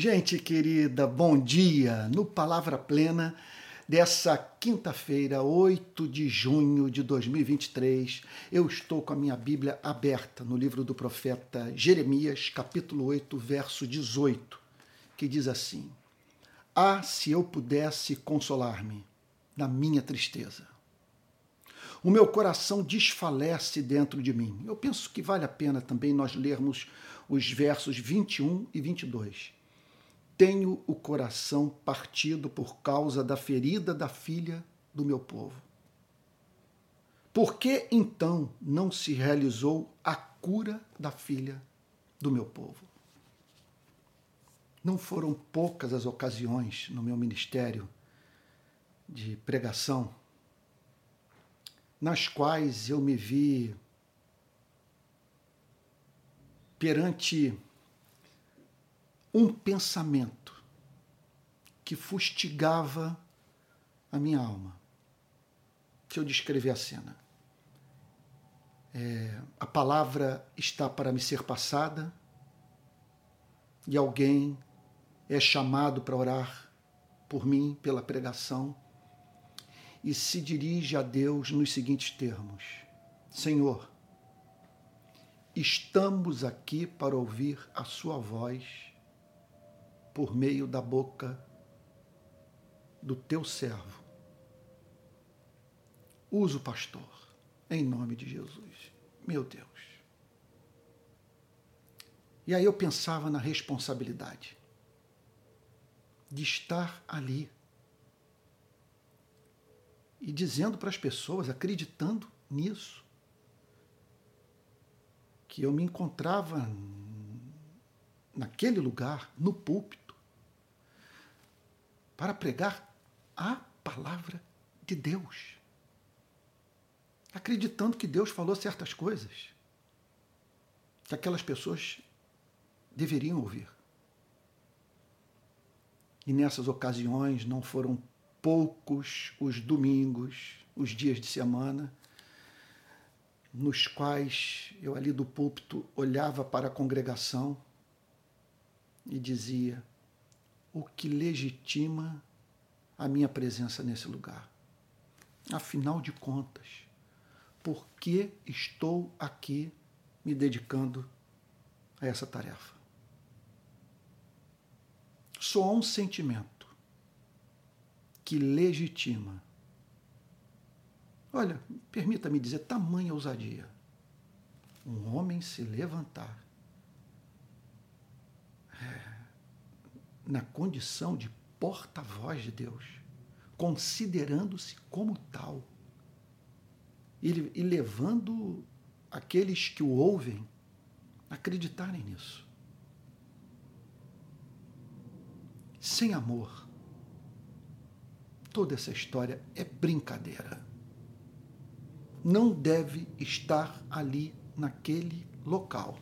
Gente querida, bom dia! No Palavra Plena dessa quinta-feira, 8 de junho de 2023, eu estou com a minha Bíblia aberta no livro do profeta Jeremias, capítulo 8, verso 18, que diz assim: Ah, se eu pudesse consolar-me na minha tristeza. O meu coração desfalece dentro de mim. Eu penso que vale a pena também nós lermos os versos 21 e 22 tenho o coração partido por causa da ferida da filha do meu povo. Por que então não se realizou a cura da filha do meu povo? Não foram poucas as ocasiões no meu ministério de pregação nas quais eu me vi perante um pensamento que fustigava a minha alma. Deixa eu descrever a cena. É, a palavra está para me ser passada e alguém é chamado para orar por mim, pela pregação, e se dirige a Deus nos seguintes termos: Senhor, estamos aqui para ouvir a Sua voz por meio da boca do teu servo. Usa o pastor, em nome de Jesus. Meu Deus. E aí eu pensava na responsabilidade de estar ali e dizendo para as pessoas, acreditando nisso, que eu me encontrava naquele lugar, no púlpito, para pregar a palavra de Deus. Acreditando que Deus falou certas coisas que aquelas pessoas deveriam ouvir. E nessas ocasiões não foram poucos os domingos, os dias de semana, nos quais eu ali do púlpito olhava para a congregação e dizia: o que legitima a minha presença nesse lugar. Afinal de contas, por que estou aqui me dedicando a essa tarefa? Só há um sentimento que legitima. Olha, permita-me dizer, tamanha ousadia. Um homem se levantar na condição de porta-voz de Deus, considerando-se como tal e, levando aqueles que o ouvem a acreditarem nisso. Sem amor, toda essa história é brincadeira. Não deve estar ali naquele local.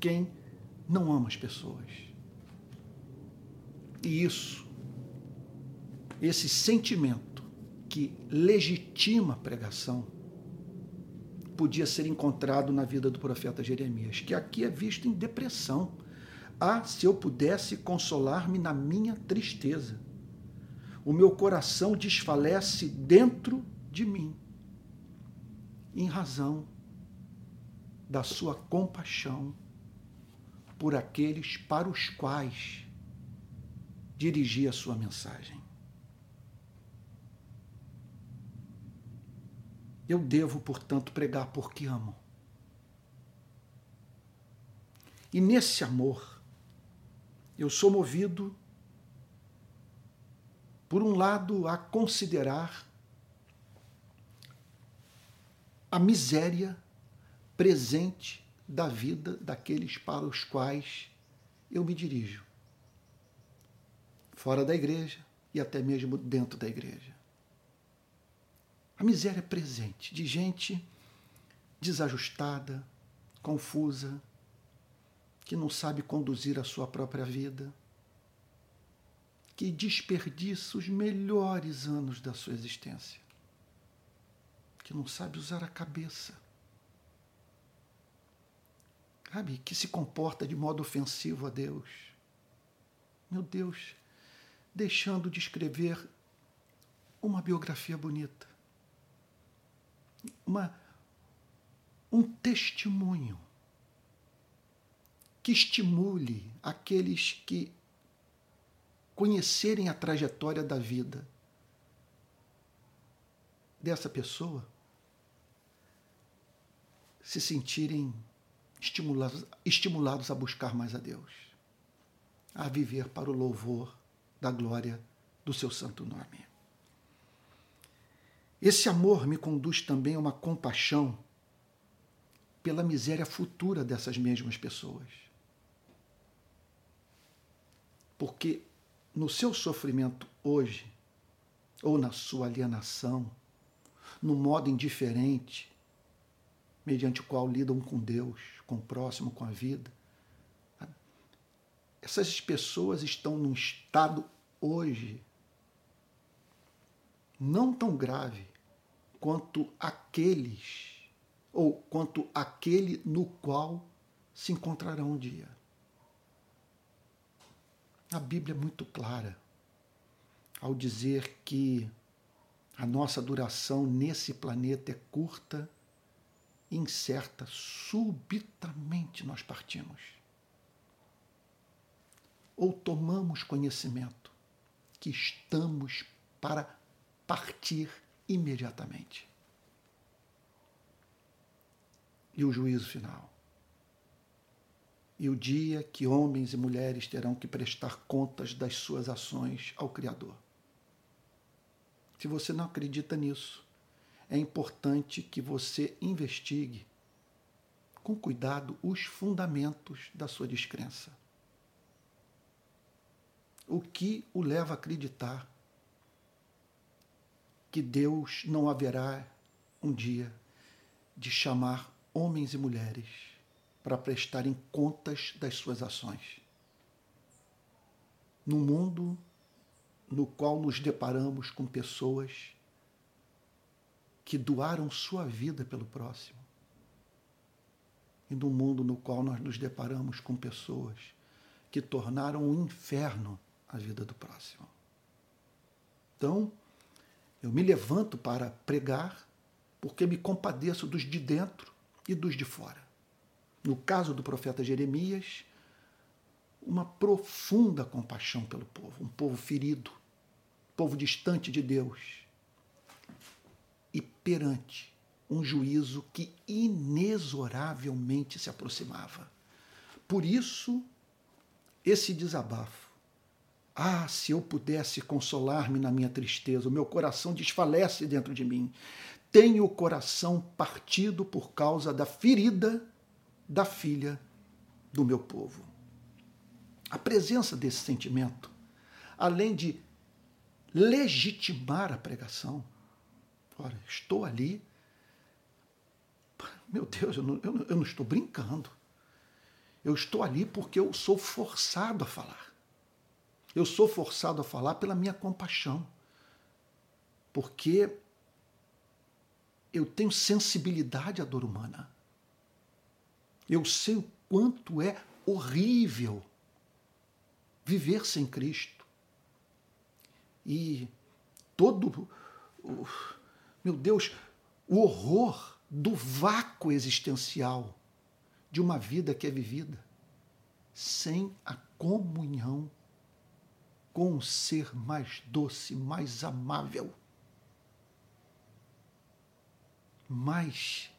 Quem não ama as pessoas e isso, esse sentimento que legitima a pregação, podia ser encontrado na vida do profeta Jeremias, que aqui é visto em depressão. Ah, se eu pudesse consolar-me na minha tristeza. O meu coração desfalece dentro de mim, em razão da sua compaixão por aqueles para os quais dirigir a sua mensagem. Eu devo, portanto, pregar porque amo. E nesse amor, eu sou movido, por um lado, a considerar a miséria presente da vida daqueles para os quais eu me dirijo fora da igreja e até mesmo dentro da igreja. A miséria é presente de gente desajustada, confusa, que não sabe conduzir a sua própria vida, que desperdiça os melhores anos da sua existência, que não sabe usar a cabeça, sabe, que se comporta de modo ofensivo a Deus meu Deus, deixando de escrever uma biografia bonita, uma, um testemunho que estimule aqueles que conhecerem a trajetória da vida dessa pessoa se sentirem estimulados, estimulados a buscar mais a Deus, a viver para o louvor da glória do seu santo nome. Esse amor me conduz também a uma compaixão pela miséria futura dessas mesmas pessoas. Porque no seu sofrimento hoje, ou na sua alienação, no modo indiferente, mediante o qual lidam com Deus, com o próximo, com a vida, essas pessoas estão num estado hoje não tão grave quanto aqueles, ou quanto aquele no qual se encontrarão um dia. A Bíblia é muito clara ao dizer que a nossa duração nesse planeta é curta incerta. Subitamente nós partimos. Ou tomamos conhecimento que estamos para partir imediatamente. E o juízo final e o dia que homens e mulheres terão que prestar contas das suas ações ao Criador. Se você não acredita nisso, é importante que você investigue com cuidado os fundamentos da sua descrença. O que o leva a acreditar que Deus não haverá um dia de chamar homens e mulheres para prestarem contas das suas ações. No mundo no qual nos deparamos com pessoas que doaram sua vida pelo próximo, e no mundo no qual nós nos deparamos com pessoas que tornaram um inferno a vida do próximo. Então, eu me levanto para pregar porque me compadeço dos de dentro e dos de fora no caso do profeta Jeremias, uma profunda compaixão pelo povo, um povo ferido, povo distante de Deus, e perante um juízo que inexoravelmente se aproximava. Por isso, esse desabafo. Ah, se eu pudesse consolar-me na minha tristeza, o meu coração desfalece dentro de mim. Tenho o coração partido por causa da ferida da filha do meu povo. A presença desse sentimento, além de legitimar a pregação, estou ali, meu Deus, eu não, eu eu não estou brincando. Eu estou ali porque eu sou forçado a falar. Eu sou forçado a falar pela minha compaixão. Porque eu tenho sensibilidade à dor humana. Eu sei o quanto é horrível viver sem Cristo. E todo, meu Deus, o horror do vácuo existencial de uma vida que é vivida sem a comunhão com o ser mais doce, mais amável, mais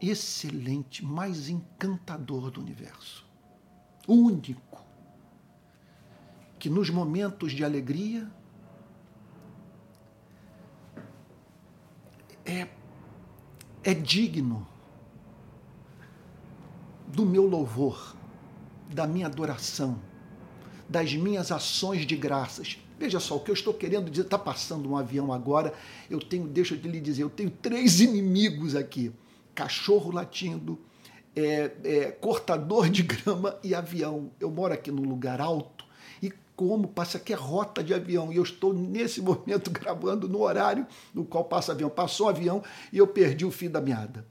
excelente, mais encantador do universo. Único que nos momentos de alegria é, é digno do meu louvor, da minha adoração, das minhas ações de graças. Veja só, o que eu estou querendo dizer, está passando um avião agora, eu tenho, deixa eu lhe dizer, eu tenho três inimigos aqui cachorro latindo, é, é, cortador de grama e avião. Eu moro aqui num lugar alto e como passa aqui é rota de avião e eu estou nesse momento gravando no horário no qual passa avião. Passou o avião e eu perdi o fio da meada.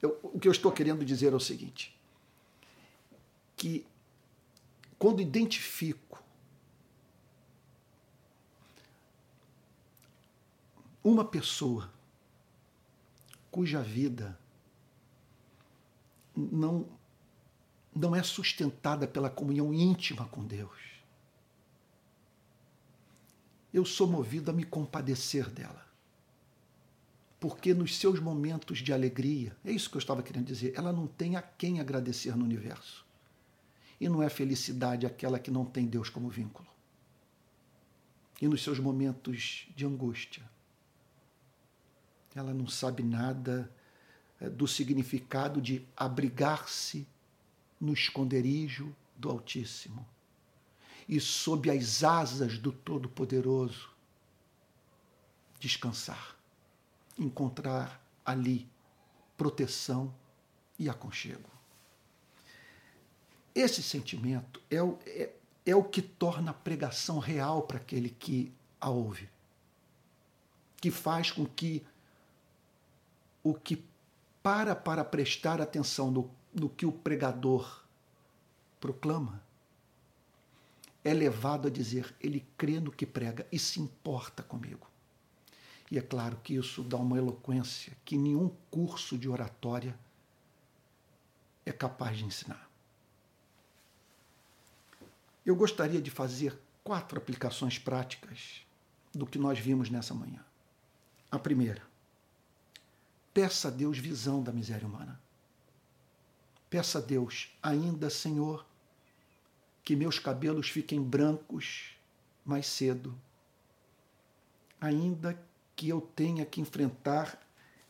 Eu, o que eu estou querendo dizer é o seguinte: que quando identifico uma pessoa cuja vida não, não é sustentada pela comunhão íntima com Deus, eu sou movido a me compadecer dela. Porque nos seus momentos de alegria, é isso que eu estava querendo dizer, ela não tem a quem agradecer no universo. E não é felicidade aquela que não tem Deus como vínculo. E nos seus momentos de angústia, ela não sabe nada eh, do significado de abrigar-se no esconderijo do Altíssimo e sob as asas do Todo-Poderoso descansar, encontrar ali proteção e aconchego. Esse sentimento é o, é, é o que torna a pregação real para aquele que a ouve, que faz com que o que para para prestar atenção no, no que o pregador proclama é levado a dizer ele crê no que prega e se importa comigo. E é claro que isso dá uma eloquência que nenhum curso de oratória é capaz de ensinar. Eu gostaria de fazer quatro aplicações práticas do que nós vimos nessa manhã. A primeira, Peça a Deus visão da miséria humana. Peça a Deus, ainda, Senhor, que meus cabelos fiquem brancos mais cedo. Ainda que eu tenha que enfrentar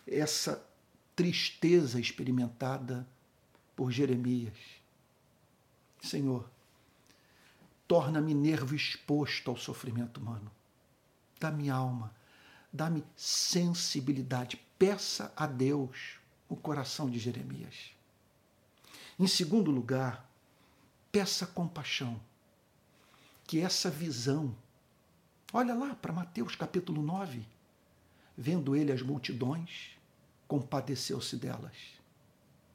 essa tristeza experimentada por Jeremias. Senhor, torna-me nervo exposto ao sofrimento humano. Dá-me alma, dá-me sensibilidade peça a Deus o coração de Jeremias. Em segundo lugar, peça compaixão. Que essa visão, olha lá para Mateus capítulo 9, vendo ele as multidões, compadeceu-se delas,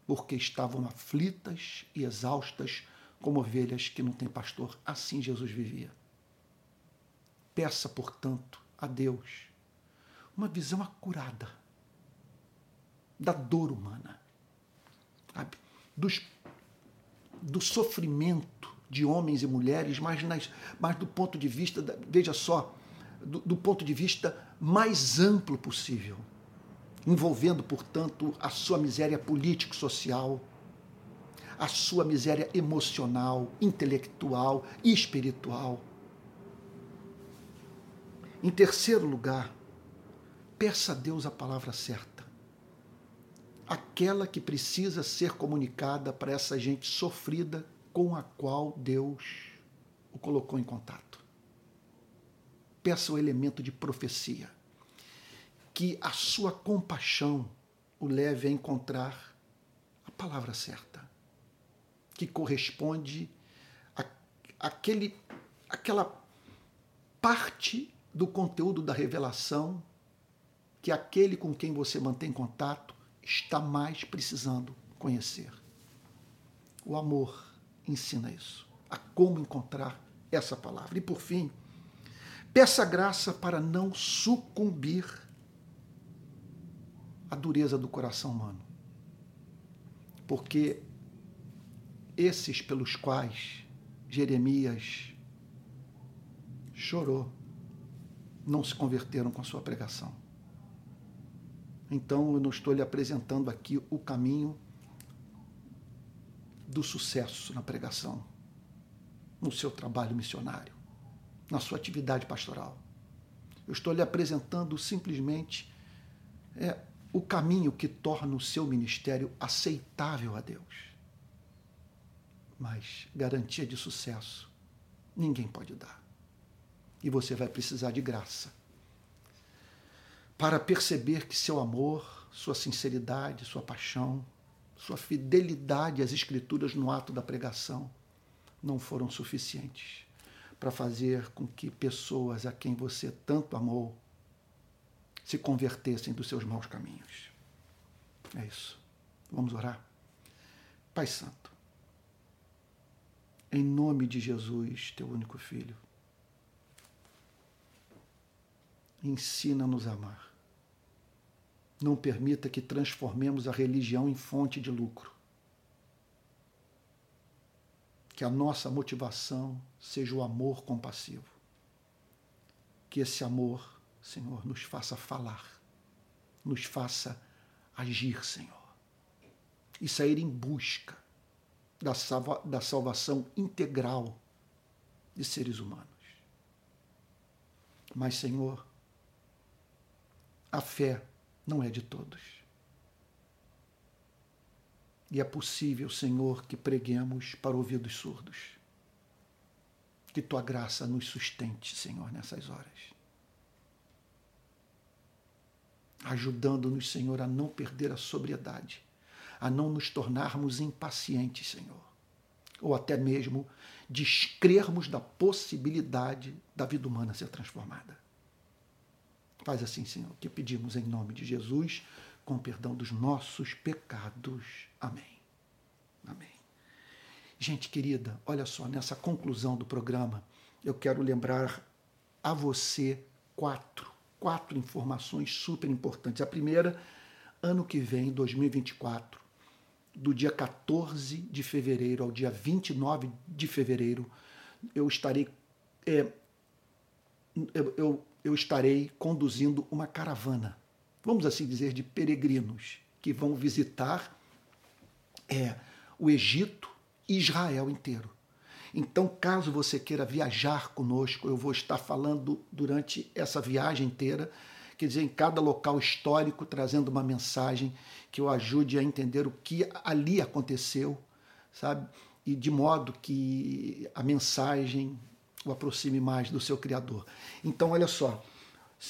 porque estavam aflitas e exaustas como ovelhas que não têm pastor. Assim Jesus vivia. Peça, portanto, a Deus uma visão acurada da dor humana, sabe? Dos, do sofrimento de homens e mulheres, mas, nas, mas do ponto de vista, da, veja só, do, do ponto de vista mais amplo possível, envolvendo, portanto, a sua miséria político-social, a sua miséria emocional, intelectual e espiritual. Em terceiro lugar, peça a Deus a palavra certa aquela que precisa ser comunicada para essa gente sofrida com a qual Deus o colocou em contato. Peça o elemento de profecia, que a sua compaixão o leve a encontrar a palavra certa, que corresponde àquele, àquela parte do conteúdo da revelação que aquele com quem você mantém contato está mais precisando conhecer. O amor ensina isso, a como encontrar essa palavra. E por fim, peça graça para não sucumbir à dureza do coração humano. Porque esses pelos quais Jeremias chorou não se converteram com a sua pregação. Então eu não estou lhe apresentando aqui o caminho do sucesso na pregação, no seu trabalho missionário, na sua atividade pastoral. Eu estou lhe apresentando simplesmente é, o caminho que torna o seu ministério aceitável a Deus. Mas garantia de sucesso ninguém pode dar. E você vai precisar de graça para perceber que seu amor, sua sinceridade, sua paixão, sua fidelidade às Escrituras no ato da pregação não foram suficientes para fazer com que pessoas a quem você tanto amou se convertessem dos seus maus caminhos. É isso. Vamos orar? Pai Santo, em nome de Jesus, teu único filho. Ensina-nos a amar. Não permita que transformemos a religião em fonte de lucro. Que a nossa motivação seja o amor compassivo. Que esse amor, Senhor, nos faça falar, nos faça agir, Senhor, e sair em busca da, salva, da salvação integral de seres humanos. Mas, Senhor, a fé não é de todos. E é possível, Senhor, que preguemos para ouvidos surdos. Que tua graça nos sustente, Senhor, nessas horas. Ajudando-nos, Senhor, a não perder a sobriedade a não nos tornarmos impacientes, Senhor, ou até mesmo descrermos da possibilidade da vida humana ser transformada. Faz assim, Senhor, que pedimos em nome de Jesus, com perdão dos nossos pecados. Amém. Amém. Gente querida, olha só, nessa conclusão do programa, eu quero lembrar a você quatro, quatro informações super importantes. A primeira, ano que vem, 2024, do dia 14 de fevereiro ao dia 29 de fevereiro, eu estarei, é, eu, eu, eu estarei conduzindo uma caravana, vamos assim dizer, de peregrinos que vão visitar é, o Egito e Israel inteiro. Então, caso você queira viajar conosco, eu vou estar falando durante essa viagem inteira quer dizer, em cada local histórico, trazendo uma mensagem que o ajude a entender o que ali aconteceu, sabe? E de modo que a mensagem o aproxime mais do seu Criador. Então, olha só.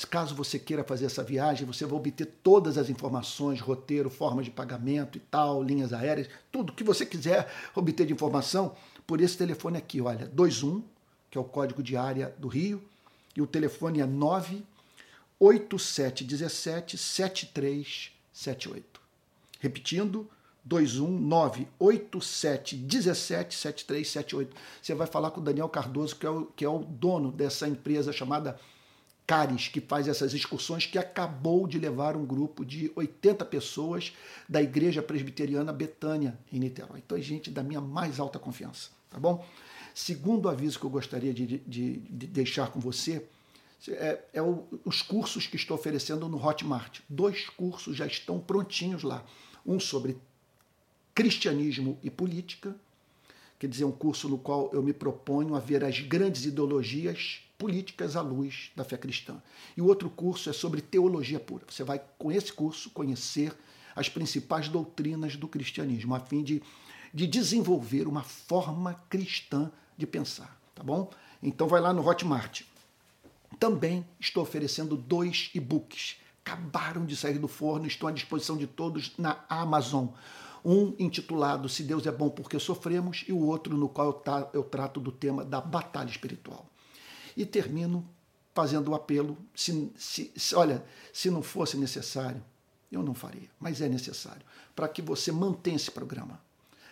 Caso você queira fazer essa viagem, você vai obter todas as informações, roteiro, forma de pagamento e tal, linhas aéreas, tudo que você quiser obter de informação por esse telefone aqui, olha, 21, que é o código de área do Rio, e o telefone é 9 8717 7378. Repetindo, 219 8717 7378. Você vai falar com o Daniel Cardoso, que é o, que é o dono dessa empresa chamada Cares, que faz essas excursões, que acabou de levar um grupo de 80 pessoas da Igreja Presbiteriana Betânia, em Niterói. Então é gente da minha mais alta confiança, tá bom? Segundo aviso que eu gostaria de, de, de deixar com você é, é o, os cursos que estou oferecendo no Hotmart. Dois cursos já estão prontinhos lá. Um sobre cristianismo e política, quer dizer, um curso no qual eu me proponho a ver as grandes ideologias políticas à luz da fé cristã. E o outro curso é sobre teologia pura. Você vai, com esse curso, conhecer as principais doutrinas do cristianismo, a fim de, de desenvolver uma forma cristã de pensar, tá bom? Então vai lá no Hotmart. Também estou oferecendo dois e-books. Acabaram de sair do forno, estão à disposição de todos na Amazon. Um intitulado Se Deus é Bom Porque Sofremos e o outro no qual eu, trato do tema da batalha espiritual. E termino fazendo o apelo: se, se, se, olha, se não fosse necessário, eu não faria, mas é necessário, para que você mantenha esse programa.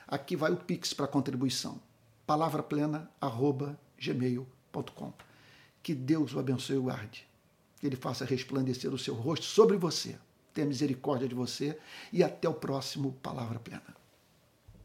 Aqui vai o Pix para contribuição. palavraplena.gmail.com que Deus o abençoe e o guarde. Que Ele faça resplandecer o seu rosto sobre você. Tenha misericórdia de você e até o próximo Palavra Plena.